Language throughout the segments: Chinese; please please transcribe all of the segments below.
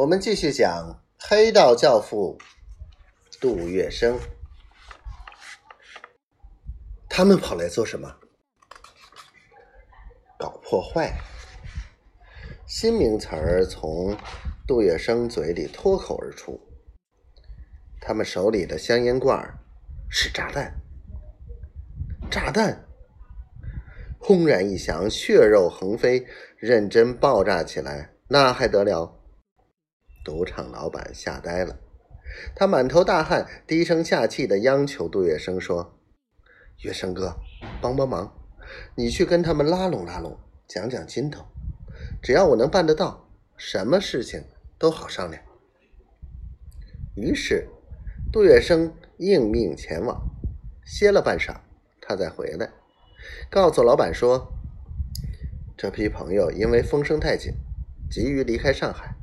我们继续讲黑道教父杜月笙。他们跑来做什么？搞破坏。新名词儿从杜月笙嘴里脱口而出。他们手里的香烟罐是炸弹，炸弹！轰然一响，血肉横飞，认真爆炸起来，那还得了？赌场老板吓呆了，他满头大汗，低声下气的央求杜月笙说：“月笙哥，帮帮忙，你去跟他们拉拢拉拢，讲讲筋头。只要我能办得到，什么事情都好商量。”于是。杜月笙应命前往，歇了半晌，他再回来，告诉老板说：“这批朋友因为风声太紧，急于离开上海，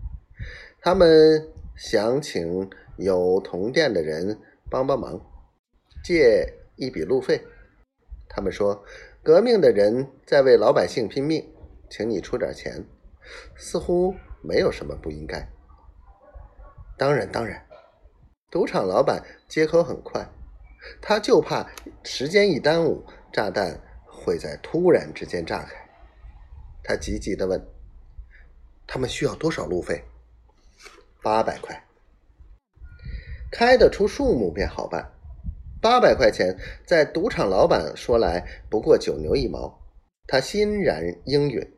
他们想请有同店的人帮帮忙，借一笔路费。他们说，革命的人在为老百姓拼命，请你出点钱，似乎没有什么不应该。当然，当然。”赌场老板接口很快，他就怕时间一耽误，炸弹会在突然之间炸开。他急急的问：“他们需要多少路费？”“八百块。”开得出数目便好办。八百块钱在赌场老板说来不过九牛一毛，他欣然应允，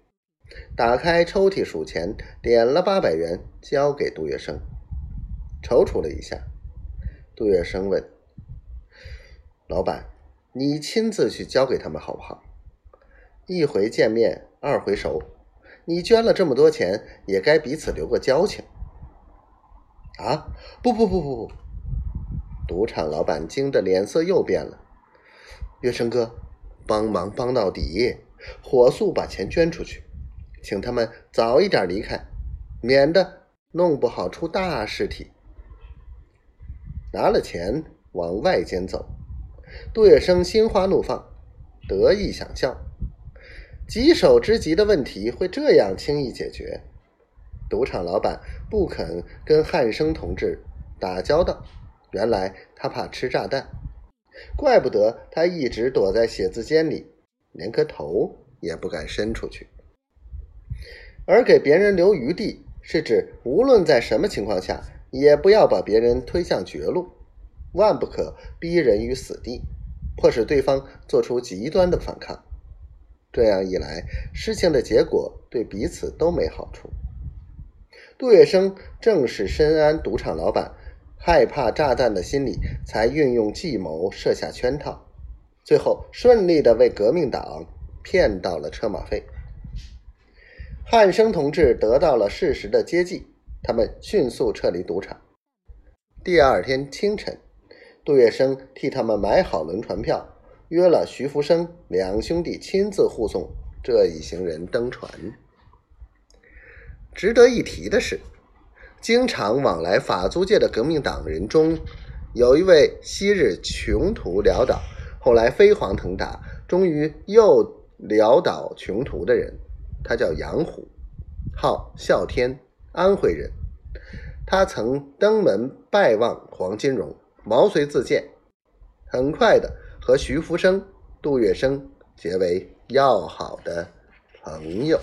打开抽屉数钱，点了八百元交给杜月笙，踌躇了一下。杜月笙问：“老板，你亲自去交给他们好不好？一回见面，二回熟。你捐了这么多钱，也该彼此留个交情。”啊！不不不不不！赌场老板惊得脸色又变了。月笙哥，帮忙帮到底，火速把钱捐出去，请他们早一点离开，免得弄不好出大事体。拿了钱往外间走，杜月笙心花怒放，得意想笑。棘手之极的问题会这样轻易解决？赌场老板不肯跟汉生同志打交道，原来他怕吃炸弹，怪不得他一直躲在写字间里，连个头也不敢伸出去。而给别人留余地，是指无论在什么情况下。也不要把别人推向绝路，万不可逼人于死地，迫使对方做出极端的反抗。这样一来，事情的结果对彼此都没好处。杜月笙正是深谙赌场老板害怕炸弹的心理，才运用计谋设下圈套，最后顺利的为革命党骗到了车马费。汉生同志得到了事实的接济。他们迅速撤离赌场。第二天清晨，杜月笙替他们买好轮船票，约了徐福生两兄弟亲自护送这一行人登船。值得一提的是，经常往来法租界的革命党人中，有一位昔日穷途潦倒，后来飞黄腾达，终于又潦倒穷途的人，他叫杨虎，号啸天。安徽人，他曾登门拜望黄金荣，毛遂自荐，很快的和徐福生、杜月笙结为要好的朋友。